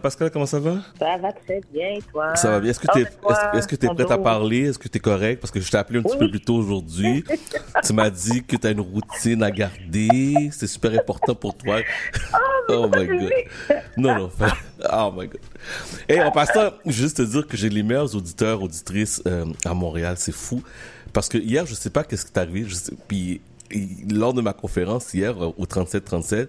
Pascal, comment ça va? Ça va très bien, toi? Ça va bien. Est-ce que tu es, est-ce, que es prête à parler? Est-ce que tu es correct? Parce que je t'ai appelé un petit peu plus tôt aujourd'hui. tu m'as dit que tu as une routine à garder. C'est super important pour toi. Oh, oh my God. Non, non. Oh my God. Et en passant, juste te dire que j'ai les meilleurs auditeurs, auditrices euh, à Montréal. C'est fou. Parce que hier, je sais pas qu'est-ce qui est arrivé. Je sais, puis lors de ma conférence hier euh, au 37-37,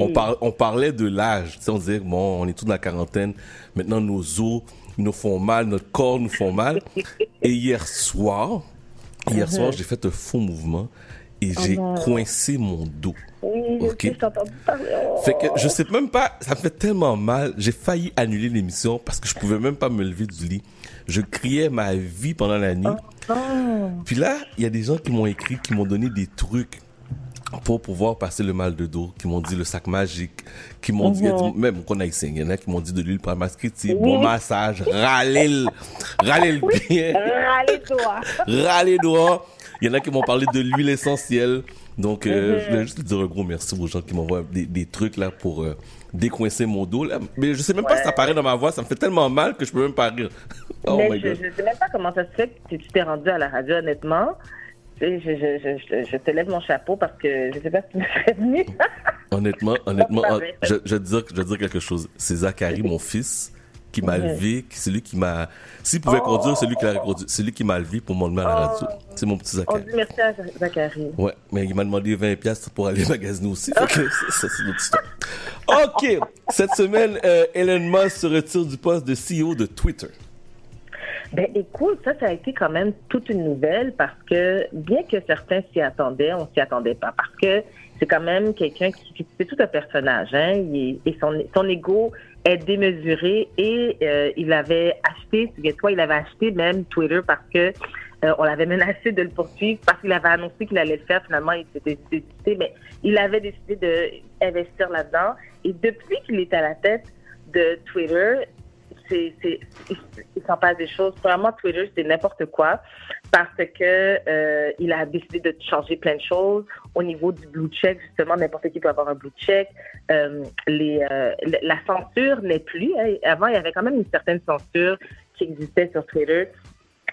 on, on parlait de l'âge. on disait, bon, on est tous dans la quarantaine. Maintenant, nos os nous font mal, notre corps nous font mal. Et hier soir, hier soir, uh-huh. j'ai fait un faux mouvement et oh j'ai coincé mon dos. Oui, okay. Oh. Fait que je sais même pas, ça me fait tellement mal. J'ai failli annuler l'émission parce que je pouvais même pas me lever du lit. Je criais ma vie pendant la nuit. Oh. Puis là, il y a des gens qui m'ont écrit, qui m'ont donné des trucs pour pouvoir passer le mal de dos, qui m'ont dit le sac magique, qui m'ont dit, mhm. même qu'on a ici, il y en a qui m'ont dit de l'huile parmascriti, bon massage, râler, râler le pied. Râler doigt. râler doigt. Il y en a qui m'ont parlé de l'huile essentielle. Donc, euh, je voulais juste dire un gros merci aux gens qui m'envoient des, des trucs là pour euh, décoincer mon dos. Là. Mais je sais même pas si ça paraît dans ma voix. Ça me fait tellement mal que je peux même pas rire. Oh mais je, ne sais même pas comment ça se fait que tu t'es rendu à la radio, honnêtement. Je, je, je, te lève mon chapeau parce que je sais pas si tu me serais venu. honnêtement, honnêtement, je, je, dire, je vais dire quelque chose. C'est Zachary, mon fils, qui m'a levé, c'est lui qui m'a. S'il pouvait oh. conduire, c'est lui qui l'a conduit. C'est lui qui m'a levé pour m'emmener à la radio. Oh. C'est mon petit Zachary. On dit merci à Zachary. Ouais, mais il m'a demandé 20 pièces pour aller magasiner aussi. ça, c'est notre histoire. OK. Cette semaine, euh, Elon Musk se retire du poste de CEO de Twitter. Ben écoute, ça, ça a été quand même toute une nouvelle parce que bien que certains s'y attendaient, on s'y attendait pas parce que c'est quand même quelqu'un qui, c'est tout un personnage, hein, et son, son ego est démesuré et euh, il avait acheté, toi, il avait acheté même Twitter parce que euh, on l'avait menacé de le poursuivre parce qu'il avait annoncé qu'il allait le faire. Finalement, il s'était décidé, mais il avait décidé d'investir là-dedans. Et depuis qu'il est à la tête de Twitter, c'est, il s'en passe des choses. Premièrement, Twitter, c'est n'importe quoi parce que euh, il a décidé de changer plein de choses au niveau du blue check. Justement, n'importe qui peut avoir un blue check. Euh, les, euh, la censure n'est plus. Hein. Avant, il y avait quand même une certaine censure qui existait sur Twitter.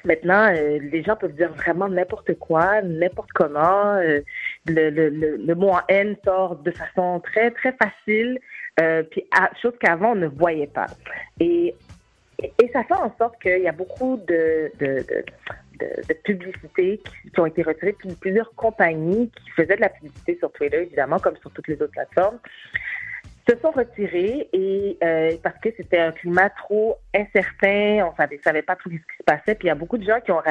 Maintenant, les gens peuvent dire vraiment n'importe quoi, n'importe comment. le, le, le, mot en haine sort de façon très, très facile. Puis chose qu'avant on ne voyait pas. Et, et ça fait en sorte qu'il y a beaucoup de, de, de, publicités qui, ont été retirées, puis plusieurs compagnies qui faisaient de la publicité sur Twitter, évidemment, comme sur toutes les autres plateformes, se sont retirées et euh, parce que c'était un climat trop incertain, on savait, savait pas tout ce qui se passait, puis il y a beaucoup de gens qui ont,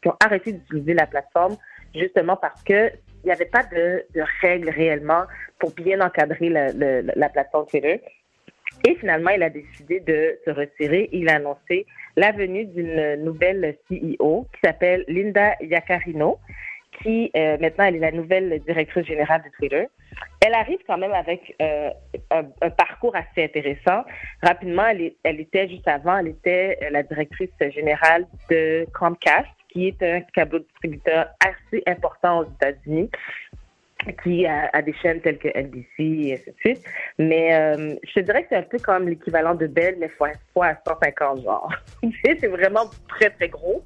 qui ont arrêté d'utiliser la plateforme justement parce que il n'y avait pas de, règles réellement pour bien encadrer la, plateforme Twitter. Et finalement, il a décidé de se retirer. Il a annoncé la venue d'une nouvelle CEO qui s'appelle Linda Yaccarino, qui euh, maintenant elle est la nouvelle directrice générale de Twitter. Elle arrive quand même avec euh, un, parcours assez intéressant. Rapidement, elle, elle, était juste avant, elle était euh, la directrice générale de Comcast, qui est un câble distributeur assez important aux États-Unis qui a, des chaînes telles que NBC et ainsi de suite. Mais euh, je te dirais que c'est un peu comme l'équivalent de Bell, mais fois, fois 150 genre. c'est vraiment très, très gros.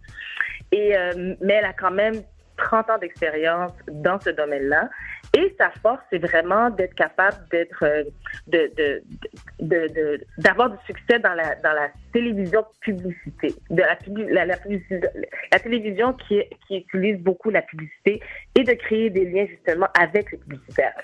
Et, euh, mais elle a quand même 30 ans d'expérience dans ce domaine-là. Et sa force, c'est vraiment d'être capable d'être, euh, de, de, d'avoir du succès dans la, dans la télévision publicité, de la, la, la, télévision qui, qui utilise beaucoup la publicité et de créer des liens justement avec les publicitaires.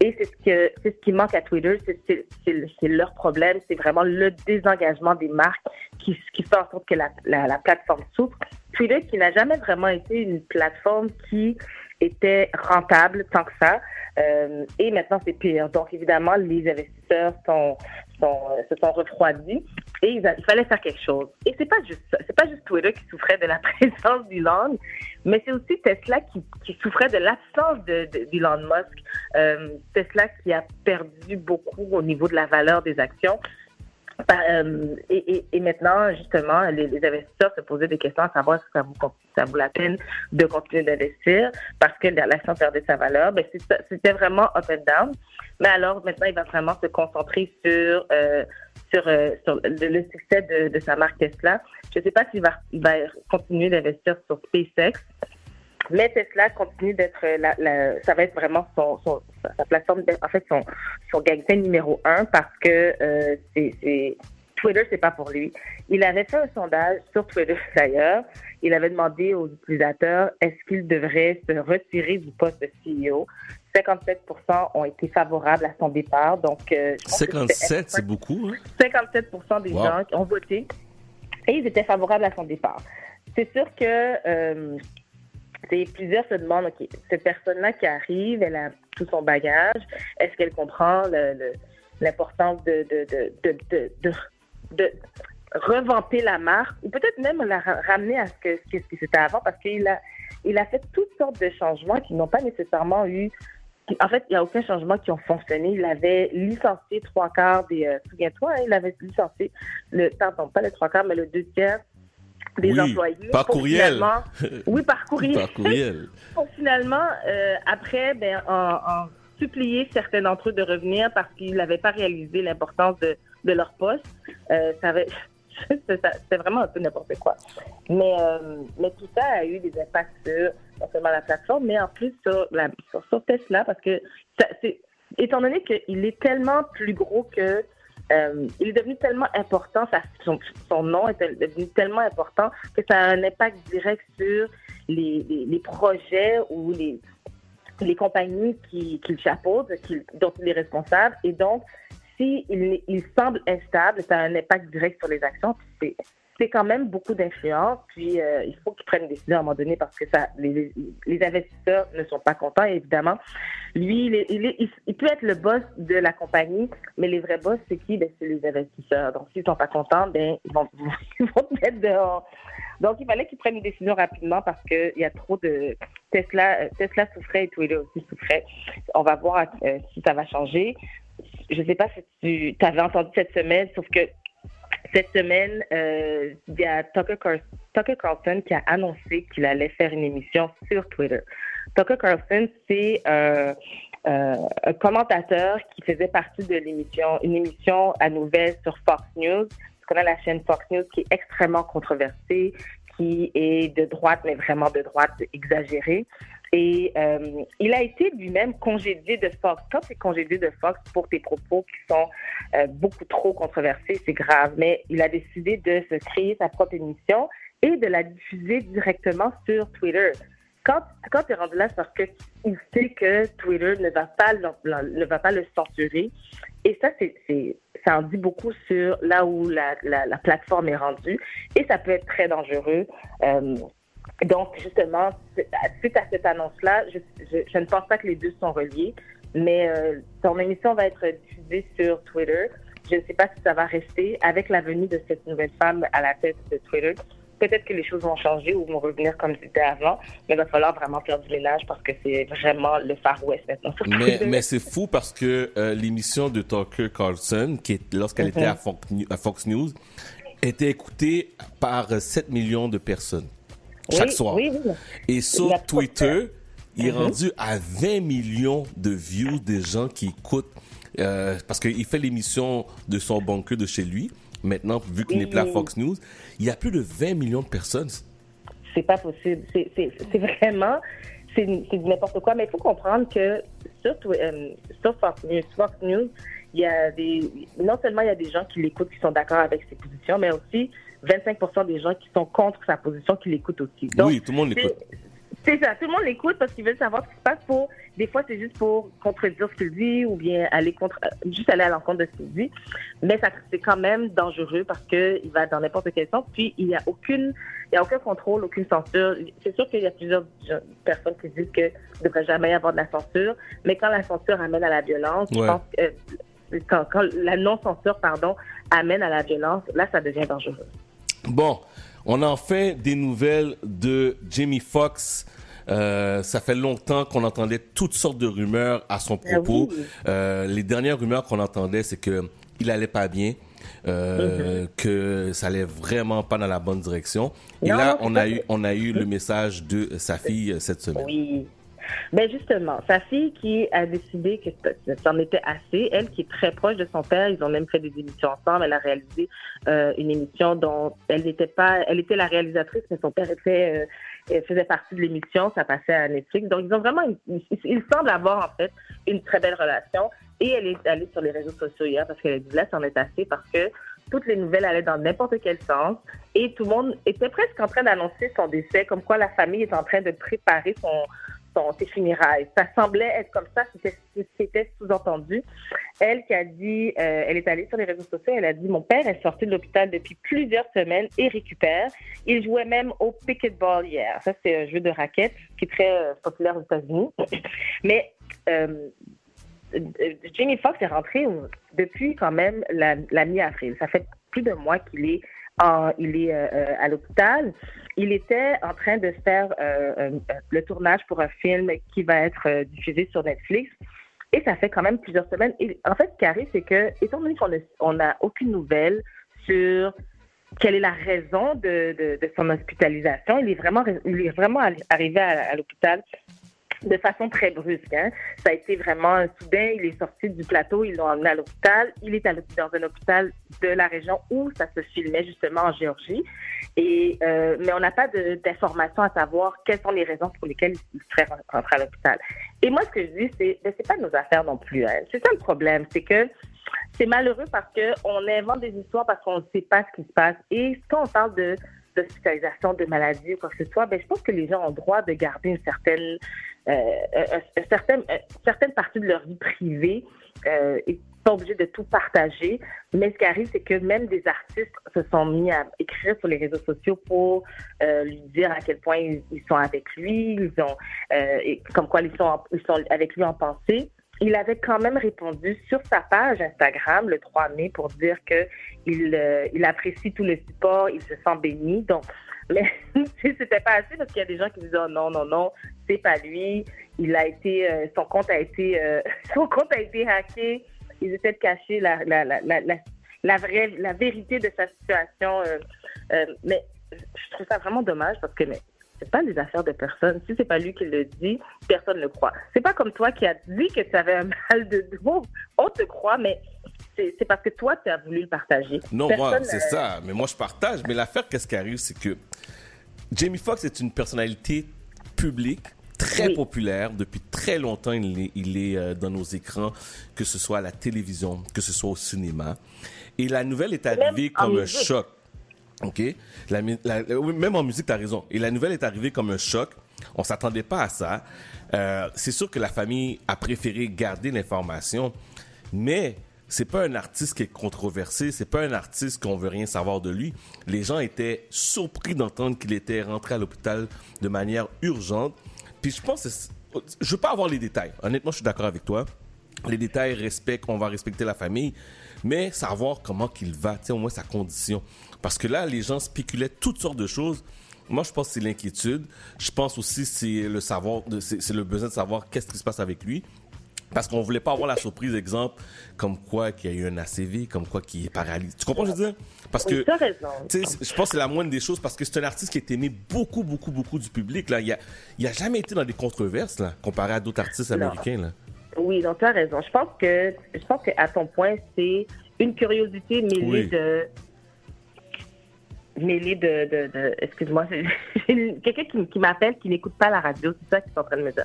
Et c'est ce que c'est ce qui manque à Twitter, c'est, c'est, leur problème, c'est vraiment le désengagement des marques qui, qui fait en sorte que la, la, la plateforme souffre. Twitter qui n'a jamais vraiment été une plateforme qui était rentable tant que ça. Euh, et maintenant, c'est pire. Donc, évidemment, les investisseurs sont, sont, euh, se sont refroidis et il, fallait faire quelque chose. Et c'est pas juste. C'est pas juste Twitter qui souffrait de la présence d'Elon, mais c'est aussi Tesla qui, qui souffrait de l'absence d'Elon de, Musk. Euh, Tesla qui a perdu beaucoup au niveau de la valeur des actions. Euh, et, maintenant, justement, les, investisseurs se posaient des questions à savoir si ça vaut la peine de continuer d'investir parce que l'action perdait sa valeur. Ben, c'était vraiment up and down. Mais alors, maintenant, il va vraiment se concentrer sur, euh, euh, sur le, succès de, sa marque Tesla. Je ne sais pas s'il va, va continuer d'investir sur SpaceX. Mais Tesla continue d'être la, la, ça va être vraiment son, son sa plateforme, en fait son son gagne numéro un parce que euh, c'est Twitter c'est pas pour lui. Il avait fait un sondage sur Twitter d'ailleurs. Il avait demandé aux utilisateurs est-ce qu'ils devraient se retirer du poste de CEO. 57 ont été favorables à son départ. Donc, euh, 57, c'est beaucoup. Hein? 57 des gens qui ont voté et ils étaient favorables à son départ. C'est sûr que euh, plusieurs se demandent, OK, cette personne-là qui arrive, elle a tout son bagage, est-ce qu'elle comprend l'importance de, revamper la marque ou peut-être même la ramener à ce que, ce c'était avant parce qu'il a, il a fait toutes sortes de changements qui n'ont pas nécessairement eu en fait, il n'y a aucun changement qui ont fonctionné. Il avait licencié trois quarts des. Euh, souviens-toi, hein, il avait licencié le. Pardon, pas les trois quarts, mais le deux tiers des employés. Par courriel. Oui, par courriel. par courriel. pour finalement, euh, après, ben, en, supplier certains d'entre eux de revenir parce qu'ils n'avaient pas réalisé l'importance de, de, leur poste. Euh, ça avait. C'était vraiment un peu n'importe quoi. Mais, euh, mais tout ça a eu des impacts sur non seulement la plateforme, mais en plus sur, la, sur, sur Tesla, parce que ça, étant donné qu'il est tellement plus gros que euh, il est devenu tellement important, son, nom est devenu tellement important que ça a un impact direct sur les, projets ou les, les compagnies qu'il qui chapeaute, dont il est responsable. Et donc, s'il il semble instable, ça a un impact direct sur les actions. C'est quand même beaucoup d'influence. Puis euh, il faut qu'ils prennent une décision à un moment donné parce que ça, les, investisseurs ne sont pas contents. évidemment, lui, il, peut être le boss de la compagnie, mais les vrais boss, c'est qui? Ben, C'est les investisseurs. Donc s'ils sont pas contents, ben ils vont, ils vont dehors. Donc il fallait qu'ils prennent une décision rapidement parce qu'il y a trop de Tesla. Euh, Tesla souffrait et Twitter aussi souffrait. On va voir euh, si ça va changer. Je ne sais pas si tu avais entendu cette semaine, sauf que cette semaine, euh, il y a Tucker, Carlson qui a annoncé qu'il allait faire une émission sur Twitter. Tucker Carlson, c'est euh, euh, un commentateur qui faisait partie de l'émission, une émission à nouvelles sur Fox News. On a la chaîne Fox News qui est extrêmement controversée, qui est de droite, mais vraiment de droite exagérée. Et euh, il a été lui-même congédié de Fox. Quand tu es congédié de Fox pour tes propos qui sont euh, beaucoup trop controversés, c'est grave. Mais il a décidé de se créer sa propre émission et de la diffuser directement sur Twitter. Quand, quand tu es rendu là, c'est parce qu'il sait que Twitter ne va pas le, ne va pas le censurer. Et ça, c'est, ça en dit beaucoup sur là où la, la, la, plateforme est rendue. Et ça peut être très dangereux. Euh, donc, justement, suite à cette annonce-là, je, je, ne pense pas que les deux sont reliés, mais euh, ton émission va être diffusée sur Twitter. Je ne sais pas si ça va rester avec la venue de cette nouvelle femme à la tête de Twitter. Peut-être que les choses vont changer ou vont revenir comme c'était avant, mais il va falloir vraiment faire du ménage parce que c'est vraiment le Far West maintenant. Mais, mais c'est fou parce que euh, l'émission de Tucker Carlson, qui est, lorsqu'elle était à mm-hmm. à Fox News, était écoutée par 7 millions de personnes chaque soir. Et sur Twitter, il est mhm. rendu à 20 millions de views des gens qui écoutent euh, parce qu'il fait l'émission de son bunker de chez lui. Maintenant, vu qu'il n'est plus à Fox News, il y a plus de 20 millions de personnes. C'est pas possible. C'est vraiment, c'est n'importe quoi. Mais il faut comprendre que sur, euh, sur Fox, News, Fox News, il y a des, non seulement il y a des gens qui l'écoutent qui sont d'accord avec ses positions, mais aussi 25% des gens qui sont contre sa position qui l'écoutent aussi. oui, tout le monde l'écoute. C'est ça, tout le monde l'écoute parce qu'ils veulent savoir ce qui se passe pour. Des fois, c'est juste pour contredire ce qu'il dit ou bien aller contre, juste aller à l'encontre de ce qu'il dit. Mais ça, c'est quand même dangereux parce que il va dans n'importe quel sens. Puis il n'y a aucune, il y a aucun contrôle, aucune censure. C'est sûr qu'il y a plusieurs personnes qui disent que ne devrait jamais y avoir de la censure. Mais quand la censure amène à la violence, je pense que, quand, quand la non-censure, pardon, amène à la violence, là, ça devient dangereux. Bon, on a enfin des nouvelles de Jamie Foxx. Euh, ça fait longtemps qu'on entendait toutes sortes de rumeurs à son ah propos. Euh, les dernières rumeurs qu'on entendait, c'est que il allait pas bien, euh, mm-hmm. que ça allait vraiment pas dans la bonne direction. Et là, on a eu, on a eu le message de sa fille cette semaine. Oui. Ben justement, sa fille qui a décidé que c'en était assez, elle qui est très proche de son père, ils ont même fait des émissions ensemble. Elle a réalisé euh, une émission dont elle n'était pas, elle était la réalisatrice, mais son père était euh, faisait partie de l'émission, ça passait à Netflix. Donc ils ont vraiment, ils, semblent avoir en fait une très belle relation. Et elle est allée sur les réseaux sociaux hier parce qu'elle a dit là, c'en est assez parce que toutes les nouvelles allaient dans n'importe quel sens et tout le monde était presque en train d'annoncer son décès, comme quoi la famille est en train de préparer son, son, ses funérailles. Ça semblait être comme ça, c'était sous-entendu. Elle qui a dit, euh, elle est allée sur les réseaux sociaux, elle a dit, mon père est sorti de l'hôpital depuis plusieurs semaines et récupère. Il jouait même au picketball hier. Ça, c'est un jeu de raquettes qui est très euh, populaire aux États-Unis. Mais euh, Jamie Foxx est rentré depuis quand même la, la mi-avril. Ça fait plus d'un mois qu'il est il est euh, euh, à l'hôpital. Il était en train de faire euh, le tournage pour un film qui va être diffusé sur Netflix. Et ça fait quand même plusieurs semaines. Et en fait, ce qui arrive, c'est que, étant donné qu'on n'a aucune nouvelle sur quelle est la raison de, son hospitalisation, il est vraiment arrivé à l'hôpital de façon très brusque. Hein. Ça a été vraiment soudain. Il est sorti du plateau, ils l'ont emmené à l'hôpital. Il est dans un hôpital de la région où ça se filmait justement en Géorgie. Et euh, mais on n'a pas d'informations à savoir quelles sont les raisons pour lesquelles il serait rentré à l'hôpital. Et moi, ce que je dis, c'est ben, c'est pas nos affaires non plus. Hein. C'est ça le problème, c'est que c'est malheureux parce que on invente des histoires parce qu'on ne sait pas ce qui se passe. Et quand on parle de d'hospitalisation de maladies ou quoi que ce soit, ben, je pense que les gens ont le droit de garder une certaine, euh, certaine, certaine partie de leur vie privée euh, et pas obligés de tout partager. Mais ce qui arrive, c'est que même des artistes se sont mis à écrire sur les réseaux sociaux pour euh, lui dire à quel point ils, sont avec lui, ils ont, euh, et comme quoi ils sont, ils sont avec lui en pensée il avait quand même répondu sur sa page Instagram le 3 mai pour dire que euh, il apprécie tout le support, il se sent béni. Donc, mais c'était pas assez parce qu'il y a des gens qui disaient oh, non non non c'est pas lui. Il a été euh, son compte a été euh, son compte a été hacké. Ils essaient de cacher la la, la, la, la vraie la vérité de sa situation. mais je trouve ça vraiment dommage parce que mais, c'est pas des affaires de personne. Si c'est pas lui qui le dit, personne ne le croit. C'est pas comme toi qui as dit que tu avais un mal de dos. On te croit, mais c'est parce que toi, tu as voulu le partager. Non, moi, c'est ça. Mais moi, je partage. Mais l'affaire, qu'est-ce qui arrive, c'est que Jamie Foxx est une personnalité publique très populaire depuis très longtemps. Il est, il est euh, dans nos écrans, que ce soit à la télévision, que ce soit au cinéma. Et la nouvelle est arrivée comme un choc. OK? La, même en musique, tu as raison. Et la nouvelle est arrivée comme un choc. On s'attendait pas à ça. Euh, c'est sûr que la famille a préféré garder l'information, mais c'est pas un artiste qui est controversé, c'est pas un artiste qu'on veut rien savoir de lui. Les gens étaient surpris d'entendre qu'il était rentré à l'hôpital de manière urgente. Puis je pense, je veux pas avoir les détails. Honnêtement, je suis d'accord avec toi. Les détails respectent, on va respecter la famille, mais savoir comment qu'il va, au moins sa condition. Parce que là, les gens spéculaient toutes sortes de choses. Moi, je pense que c'est l'inquiétude. Je pense aussi c'est le savoir, c'est le besoin de savoir qu'est-ce qui se passe avec lui. Parce qu'on voulait pas avoir la surprise, exemple, comme quoi qu'il y a eu un ACV, comme quoi qu'il est paralysé. Tu comprends ce que je veux dire? Parce que, je pense que c'est la moindre des choses parce que c'est un artiste qui est aimé beaucoup, beaucoup, beaucoup du public. Là. Il a, il a jamais été dans des controverses, là, comparé à d'autres artistes américains, là. Oui, donc tu as raison. Je pense que, je pense qu'à ton point, c'est une curiosité mêlée de, mêlée de, de, de excuse-moi, quelqu'un qui, qui m'appelle qui n'écoute pas la radio, c'est ça qu'ils sont en train de me dire.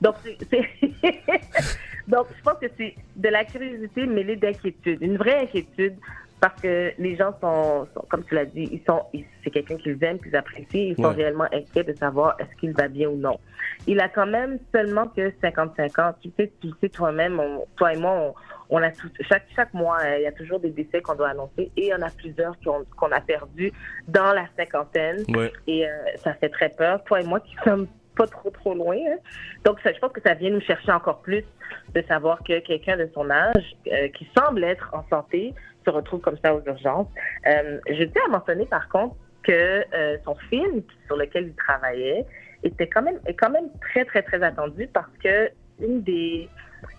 Donc, c'est, donc, je pense que c'est de la curiosité mêlée d'inquiétude, une vraie inquiétude parce que les gens sont, comme tu l'as dit, ils sont, c'est quelqu'un qu'ils aiment, qu'ils apprécient, ils sont réellement inquiets de savoir est-ce qu'il va bien ou non. Il a quand même seulement que 55 ans. Tu sais, tu sais toi-même, toi et moi, on, a tout, chaque, chaque mois, euh, il y a toujours des décès qu'on doit annoncer et il y en a plusieurs qu'on a perdus dans la cinquantaine. Et euh, ça fait très peur. Toi et moi qui sommes pas trop trop loin. Hein. Donc, ça, je pense que ça vient nous chercher encore plus de savoir que quelqu'un de son âge, euh, qui semble être en santé, se retrouve comme ça aux urgences. Euh, je tiens à mentionner par contre que euh, son film sur lequel il travaillait était quand même est quand même très très très attendu parce que une des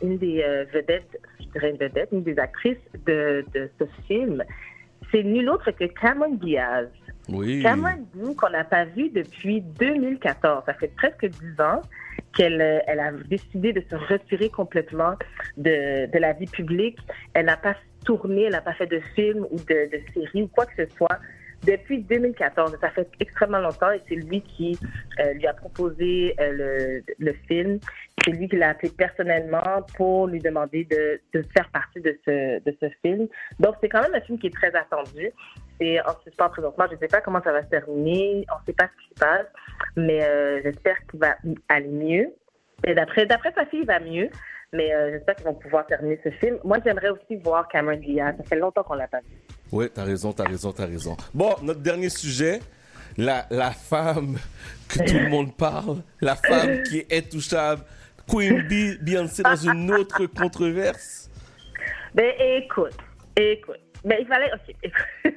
une des euh, vedettes dirais une vedette, une des actrices de, de ce film, c'est nul autre que Cameron Diaz. Oui. Cameron Diaz qu'on n'a pas vu depuis 2014. Ça fait presque 10 ans qu'elle elle a décidé de se retirer complètement de, de la vie publique. Elle n'a pas tourné, elle n'a pas fait de film ou de, série ou quoi que ce soit depuis 2014. Ça fait extrêmement longtemps et c'est lui qui euh, lui a proposé euh, le, film. C'est lui qui l'a appelé personnellement pour lui demander de, faire partie de ce, de ce film. Donc, c'est quand même un film qui est très attendu. C'est en suspens présentement. Je ne sais pas comment ça va se terminer. On ne sait pas ce qui se passe, mais euh, j'espère qu'il va aller mieux. Et d'après, d'après sa fille, il va mieux. Mais euh, j'espère qu'ils vont pouvoir terminer ce film. Moi, j'aimerais aussi voir Cameron Diaz. Ça fait longtemps qu'on l'a pas vu. Oui, t'as raison, t'as raison, t'as raison. Bon, notre dernier sujet, la, la femme que tout le monde parle, la femme qui est intouchable, Queen Bee, Beyoncé dans une autre controverse. Ben écoute, écoute. Ben il fallait, ok.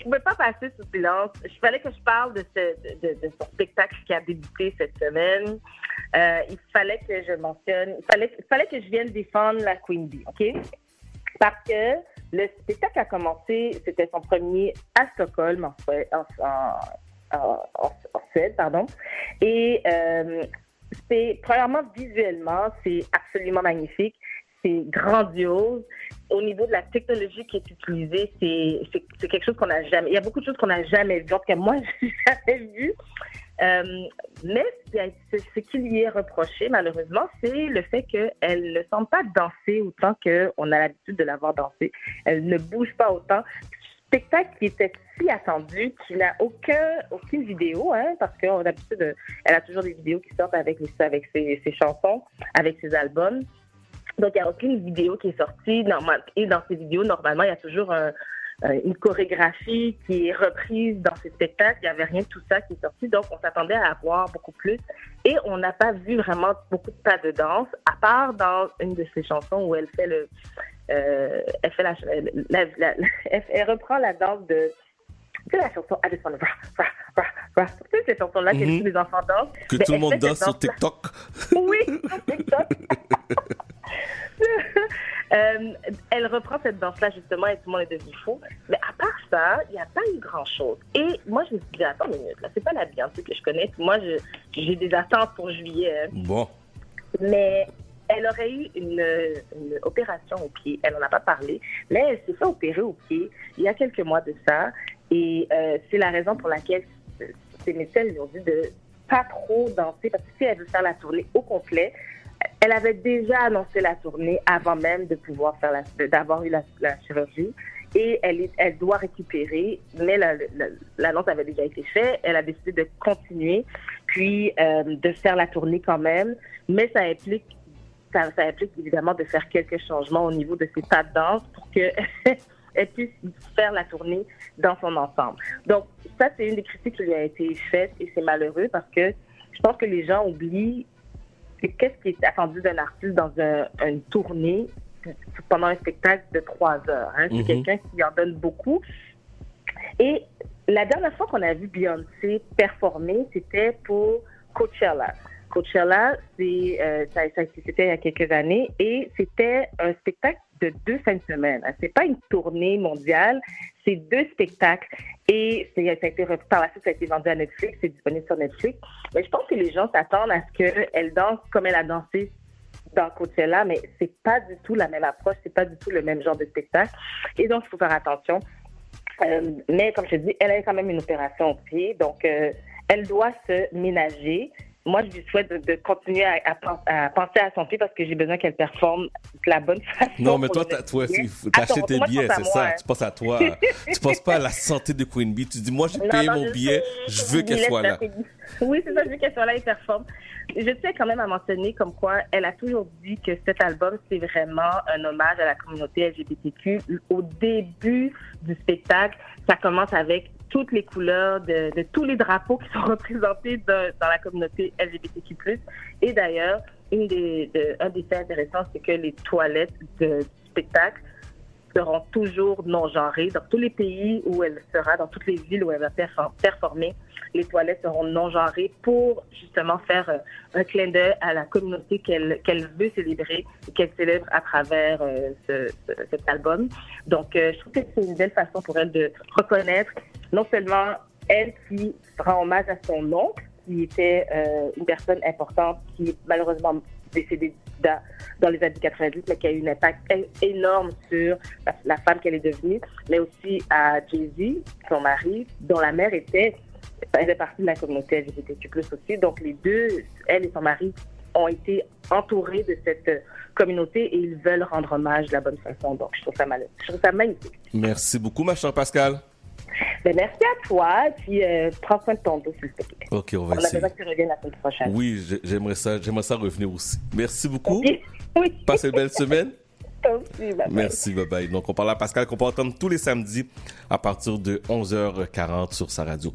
je ne pouvais pas passer sous silence. Il fallait que je parle de, ce, spectacle qui a débuté cette semaine. Euh, il fallait que je mentionne, il fallait, que je vienne défendre la Queen Bee, OK? Parce que le spectacle a commencé, c'était son premier à Stockholm, en, en, en, en Suède, pardon. Et euh, c'est, premièrement, visuellement, c'est absolument magnifique c'est grandiose. Au niveau de la technologie qui est utilisée, c'est quelque chose qu'on n'a jamais. Il y a beaucoup de choses qu'on n'a jamais vues. En tout cas, moi, je n'ai jamais vu. Euh, mais ce qui lui est reproché, malheureusement, c'est le fait qu'elle ne semble pas danser autant qu'on a l'habitude de la voir danser. Elle ne bouge pas autant. Spectacle qui était si attendu, qu'il n'a aucun, aucune vidéo, hein, parce qu'on a l'habitude, elle a toujours des vidéos qui sortent avec, avec ses chansons, avec ses albums. Donc, il n'y a aucune vidéo qui est sortie. Et dans ces vidéos, normalement, il y a toujours un, une chorégraphie qui est reprise dans ces spectacles. Il n'y avait rien de tout ça qui est sorti. Donc, on s'attendait à avoir beaucoup plus. Et on n'a pas vu vraiment beaucoup de pas de danse, à part dans une de ses chansons où elle fait le. Euh, elle fait la, la, elle, reprend la danse de. C'est la chanson just wanna rah, rah, rah, C'est cette chanson-là que tous les enfants dansent. Que tout le monde danse sur TikTok. Oui, sur TikTok. euh, elle reprend cette danse-là, justement, et tout le monde est devenu fou. Mais à part ça, il n'y a pas eu grand-chose. Et moi, je me suis dit, attends une minute, là, c'est pas la Beyoncé que je connais. Moi, j'ai des attentes pour juillet. Bon. Mais elle aurait eu une, une, opération au pied. Elle n'en a pas parlé, mais elle s'est fait opérer au pied il y a quelques mois de ça. Et euh, c'est la raison pour laquelle ses médecins lui ont dit de pas trop danser parce que si elle veut faire la tournée au complet, elle avait déjà annoncé la tournée avant même de pouvoir faire la, d'avoir eu la, la, chirurgie. Et elle, elle doit récupérer, mais l'annonce avait déjà été faite. Elle a décidé de continuer, puis euh, de faire la tournée quand même. Mais ça implique, ça, ça, implique évidemment de faire quelques changements au niveau de ses pas de danse pour que elle puisse faire la tournée dans son ensemble. Donc ça, c'est une des critiques qui lui a été faite et c'est malheureux parce que je pense que les gens oublient qu'est-ce qui est attendu d'un artiste dans un, une tournée pendant un spectacle de trois heures. Hein? C'est mm -hmm. quelqu'un qui en donne beaucoup. Et la dernière fois qu'on a vu Beyoncé performer, c'était pour Coachella. Coachella, c'est, euh, ça, ça, c'était il y a quelques années et c'était un spectacle de deux fins de semaine. C'est pas une tournée mondiale, c'est deux spectacles et ça a été par la suite ça a été vendu à Netflix, c'est disponible sur Netflix. Mais je pense que les gens s'attendent à ce qu'elle danse comme elle a dansé dans Coachella, mais c'est pas du tout la même approche, c'est pas du tout le même genre de spectacle. Et donc, il faut faire attention. Euh, mais comme je dis, elle a quand même une opération au pied, donc euh, elle doit se ménager moi, je lui souhaite de, de continuer à, à, à, penser à son pied parce que j'ai besoin qu'elle performe de la bonne façon. Non, mais toi, toi, t'achètes tes billets, c'est ça. Hein. Tu penses à toi. tu penses pas à la santé de Queen Bee. Tu dis, moi, j'ai payé non, mon billet, je veux qu'elle soit là. Oui, c'est ça, je veux qu'elle soit là et performe. Je tiens quand même à mentionner comme quoi elle a toujours dit que cet album, c'est vraiment un hommage à la communauté LGBTQ. Au début du spectacle, ça commence avec toutes les couleurs de, tous les drapeaux qui sont représentés dans la communauté LGBTQ+. Et d'ailleurs, un des faits intéressants, c'est que les toilettes du spectacle seront toujours non-genrées. Dans tous les pays où elle sera, dans toutes les villes où elle va performer, les toilettes seront non-genrées pour justement faire euh, un clin d'œil à la communauté qu'elle veut célébrer et qu'elle célèbre à travers euh, ce, cet album. Donc, euh, je trouve que c'est une belle façon pour elle de reconnaître non seulement elle qui rend hommage à son oncle, qui était une personne importante, qui malheureusement décédée dans, les années 90, mais qui a eu un impact énorme sur la, femme qu'elle est devenue, mais aussi à Jay-Z, son mari, dont la mère était elle partie de la communauté LGBTQ+, aussi. Donc, les deux, elle et son mari, ont été entourés de cette communauté et ils veulent rendre hommage de la bonne façon. Donc, je trouve ça, mal, je trouve ça magnifique. Merci beaucoup, ma chère Pascal. Ben, merci à toi, puis euh, prends soin de ton dos, s'il te plaît. OK, on va on essayer. On a que tu reviennes la semaine prochaine. Oui, j'aimerais ça, j'aimerais ça revenir aussi. Merci beaucoup. Oui. Passez une belle semaine. Merci, bye bye. Donc, on parle à Pascal qu'on peut entendre tous les samedis à partir de 11h40 sur sa radio.